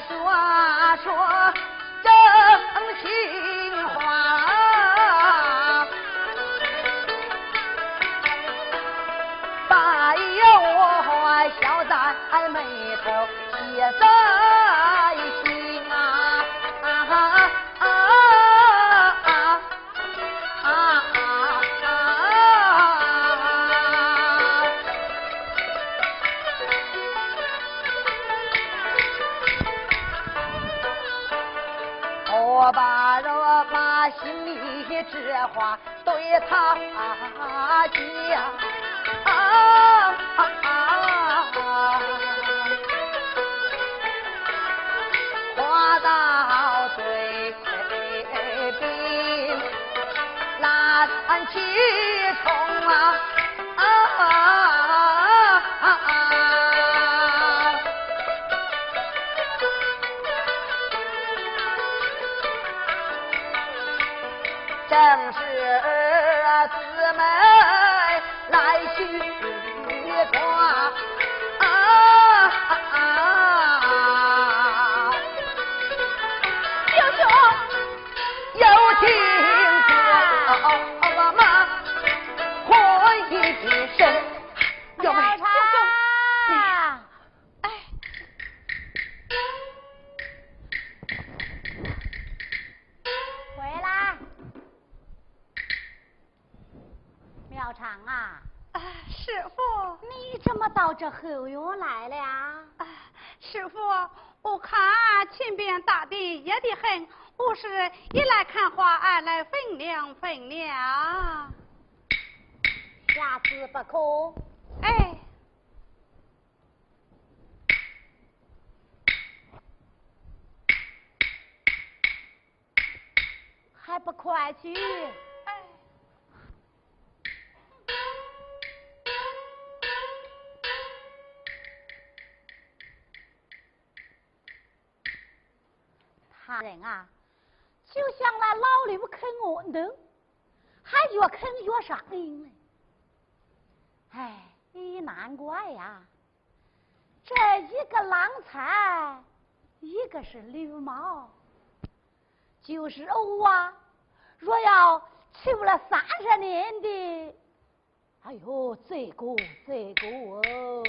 说说正气他讲，话到嘴边难启齿啊。正是婆。么到这后院来了？啊，师傅，我看前边大地热得很，我是一来看花，二来分粮分粮。下次不可。哎，还不快去？他人啊，就像那老刘啃豌豆，还越啃越上瘾呢。哎，难怪呀！这一个郎才，一个是流氓，就是我，若要求了三十年的，哎呦，罪过罪过哦！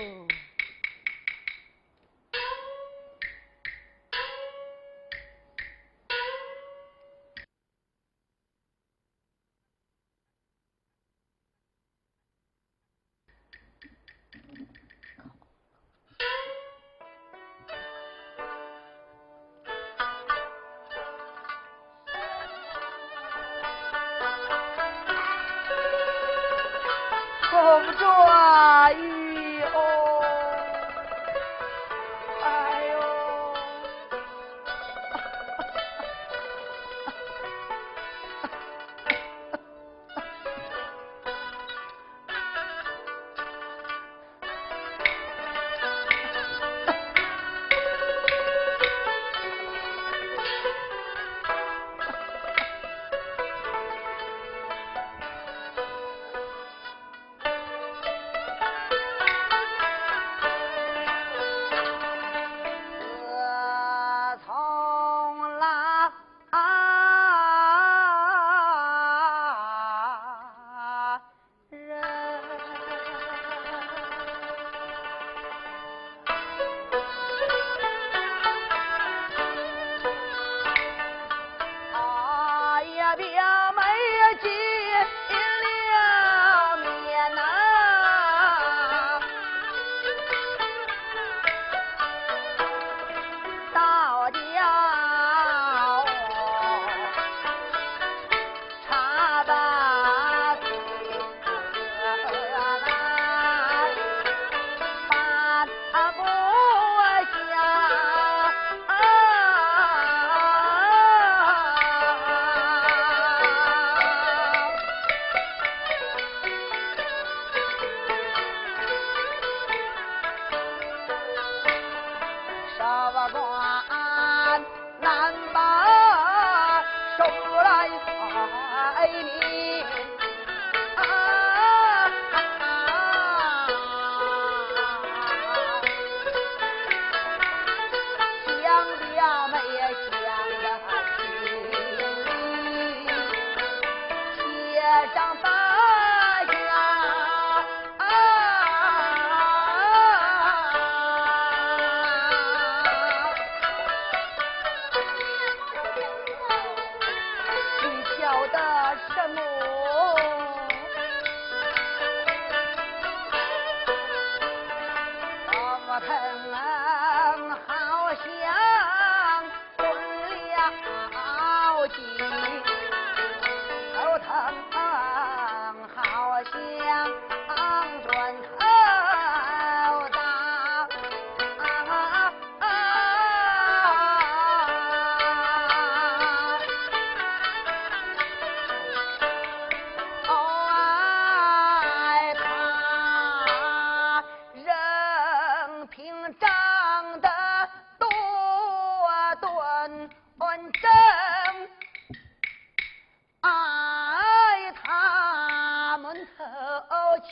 我算难把手来放。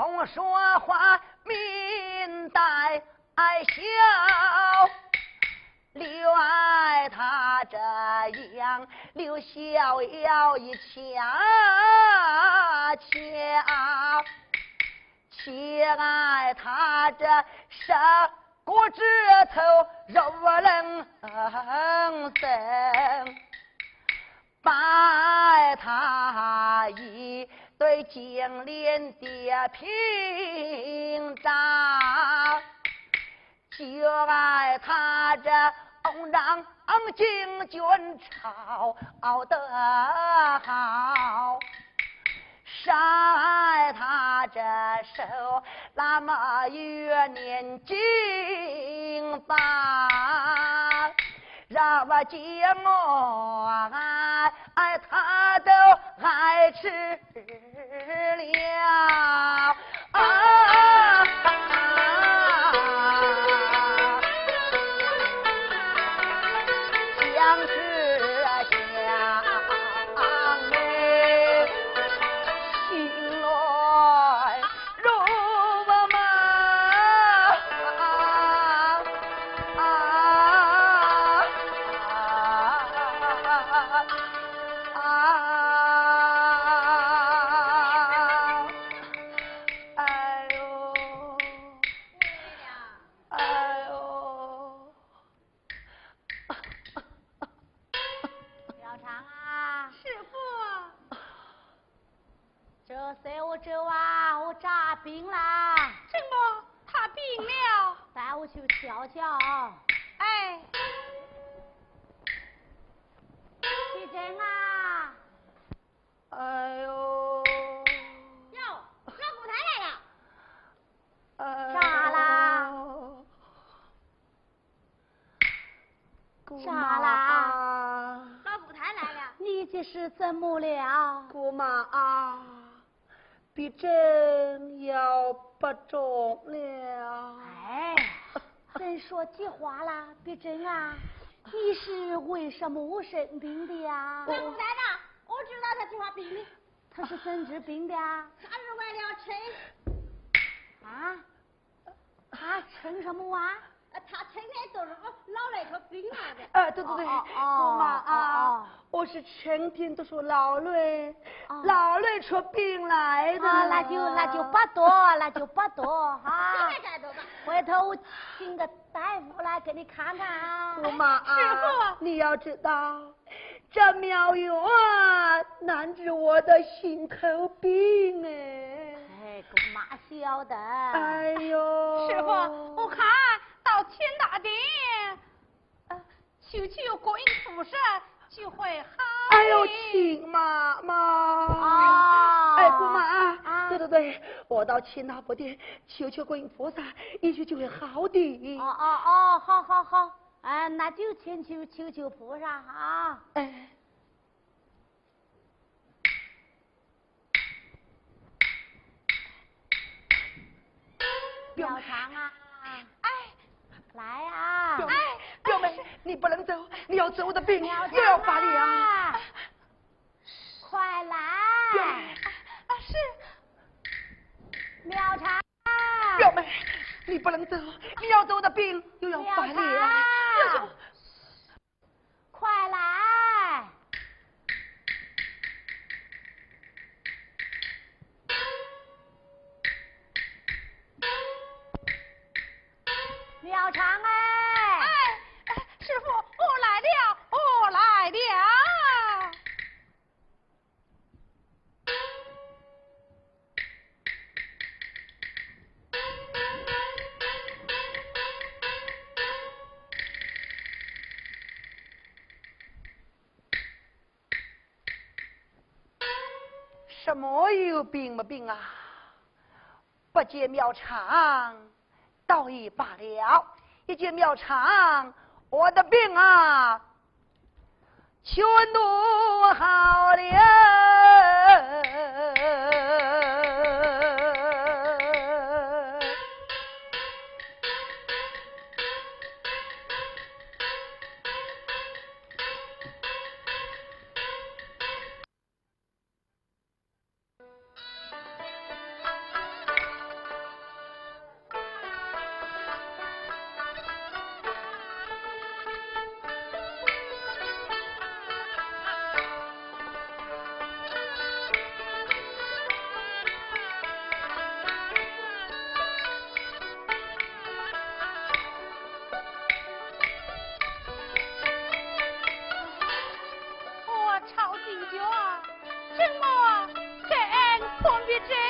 从说话面带笑，留爱他这样留逍遥一瞧瞧，且爱他这手。我指头肉冷生，拜他一对金莲的屏障，就爱他这欧让金军朝得好。晒他这手那么有年纪大，让我见我他都爱吃了啊。带我去瞧瞧啊哎呦呦咋啦咋啦啊老太来了你这是怎么了，姑妈啊？病真要不中了。哎，真说起话了，碧珍啊？你是为什么生病的呀？我不在了，我知道他计划病的。他是怎治病的啊？他是为了吃。啊？他称什么啊？他成天都是老来说病来的。呃，对对对，姑妈啊，我是成天都说老累，老累出病来的。那就那就不多，那就不多哈。回头我请个大夫来给你看看啊。姑妈啊，师傅，你要知道，这妙药难治我的心头病哎。哎，姑妈晓得。哎呦，师傅，我看。到天大殿，求求观音菩萨就会好。哎呦，亲妈妈！啊！哎，姑妈啊！对对对，我到天大佛殿求求观音菩萨，也许就会好的。哦哦哦，好好好，哎，那就请求求求菩萨啊！哎，表长啊！来啊。表妹表妹你不能走你要走我的病又要罚你啊快来。啊是。妙茶表妹你不能走你要走我的病又要罚你了么有病没病啊？不见庙长，倒也罢了；一见庙长，我的病啊，全都好了。Richard!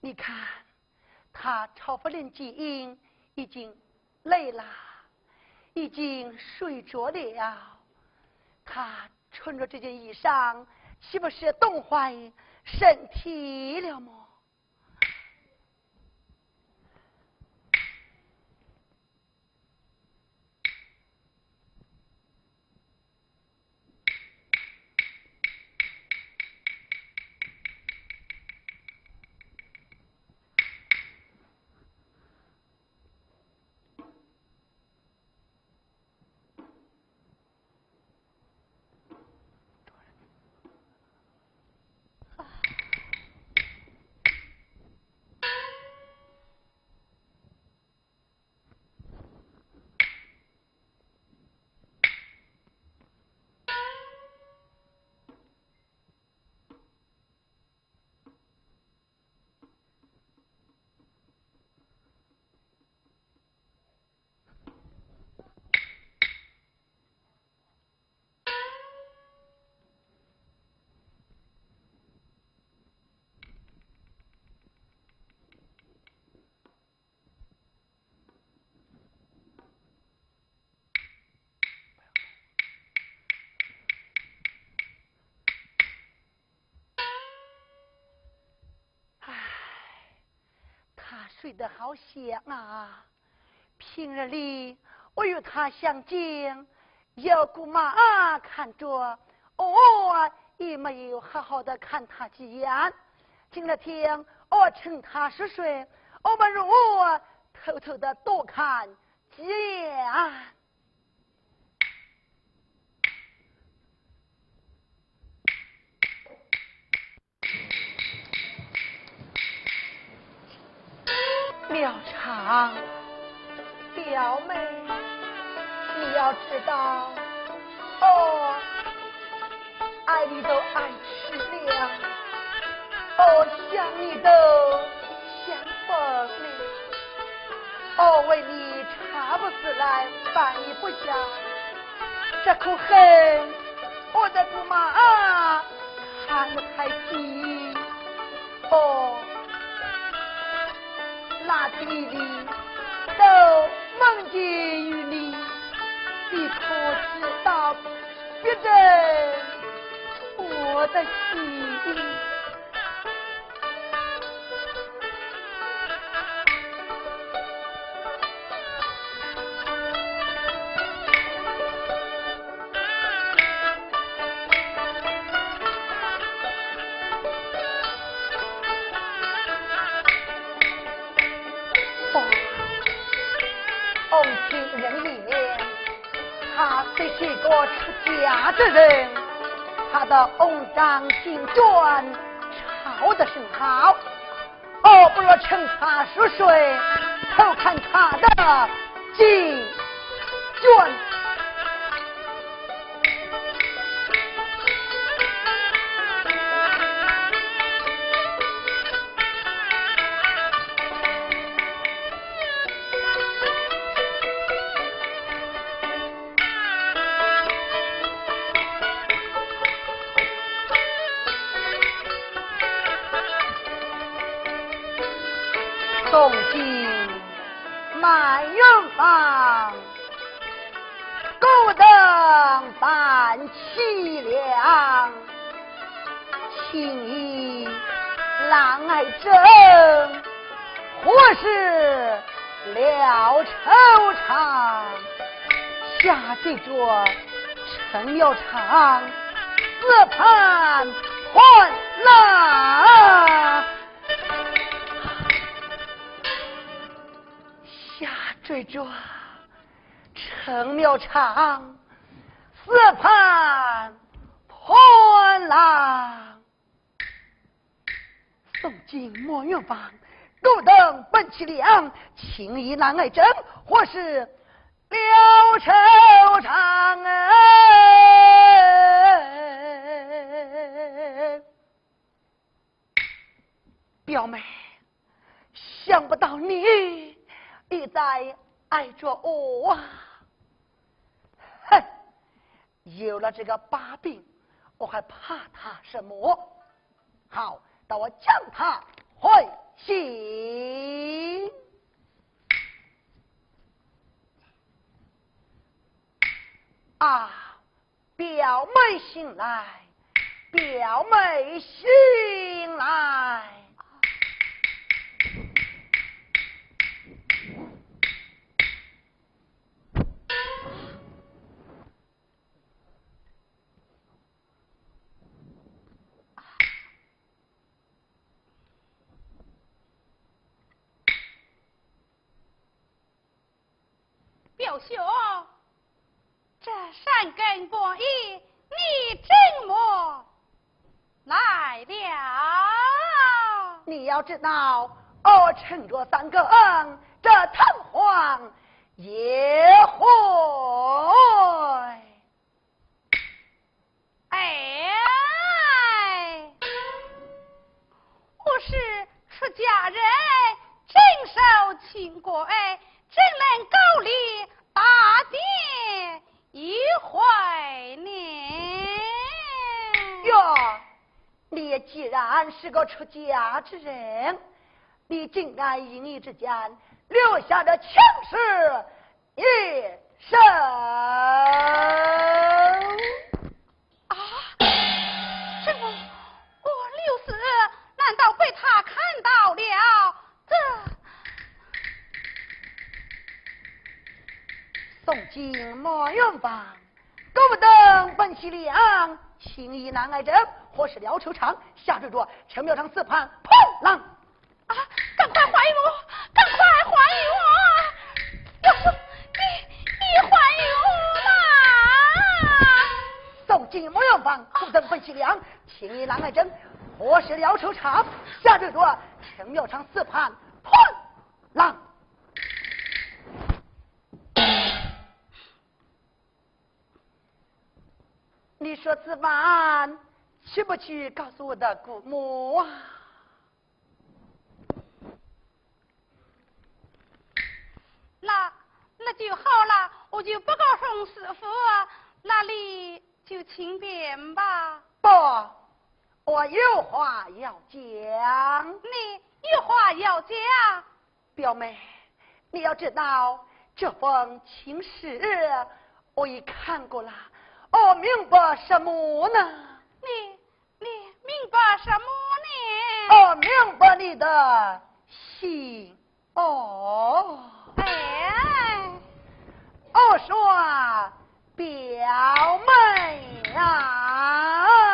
你看。他朝夫人基因，已经累了，已经睡着了。他穿着这件衣裳，岂不是冻坏身体了吗？睡得好香啊！平日里我与他相见，有姑妈看着，我也没有好好的看他几眼。今天我趁他熟睡，我们如偷偷的多看几眼。妙长，表妹，你要知道，哦，爱你都爱吃了，哦，想你都想疯了，哦，为你茶不思来，饭也不想，这口恨，我的姑妈看不开心，哦。那天里都梦见与你，你可知道，别人我的心。我出家之人，他的翁章经卷抄的甚好，哦，不如趁他熟睡，偷看他的经卷。情义难爱真，或是了惆怅哎！表妹，想不到你一再爱着我啊。有了这个把柄，我还怕他什么？好，等我将他会醒。啊，表妹醒来，表妹醒来。表兄，善根过义，你怎么来了？你要知道，我趁着三更，这堂皇也会。哎，我是出家人，真受清贵，怎能高丽？大殿一怀念？哟，你既然是个出家之人，你竟然一你之间留下的情事一生啊？这我六四难道被他看到了？宋金莫用房，勾不等本溪良，情义难挨真，或是廖秋长下坠着陈庙场四盘破浪啊！赶快还我，赶快还我！要说你你还我啦！宋金莫用房，勾不等本溪良，情义难挨真，或是廖秋长下坠着陈庙场四盘破浪。你说子晚去不去告诉我的姑母啊？那那就好了，我就不告诉师傅，那你就请便吧。不，我有话要讲。你有话要讲，表妹，你要知道这封情诗，我已看过了。哦，明白什么呢？你你明白什么呢？哦，明白你的心。哦，哎，我说表妹啊。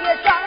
苗长，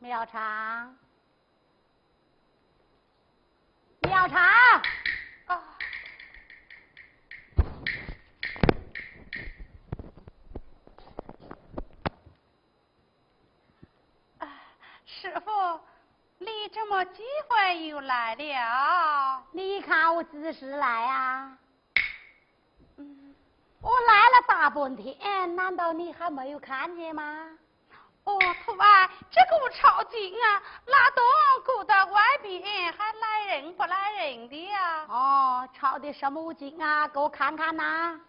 苗长，啊！师傅，你怎么几回又来了？你看我几时来啊？嗯，我来了大半天，难道你还没有看见吗？哦，徒儿，这个朝觐啊，拉东顾到外边还来人不来人的呀？哦，朝的什么经啊？给我看看呐！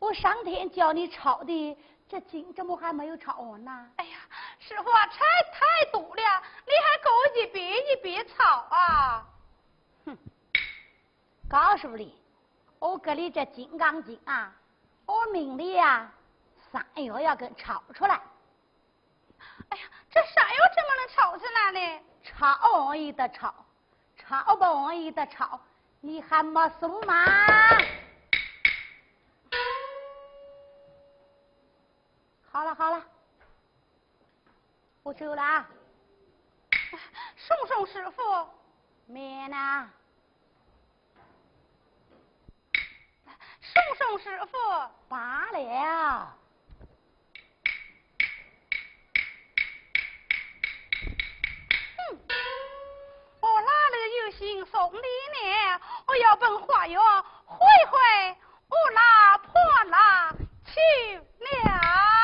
我上天叫你抄的这经，怎么还没有抄完呢？哎呀，师傅啊，差太多了，你还给我一遍一遍抄啊？哼，告诉你，我给你这《金刚经》啊。我命里呀，三月要给炒出来。哎呀，这山药怎么能炒出来呢？炒容易的炒，炒不容易的炒，你还没送吗？好了好了，我走了啊。送送师傅。免呢。送送师傅罢了。我哪里有心送礼呢？我要奔花园会会我老婆娘去了。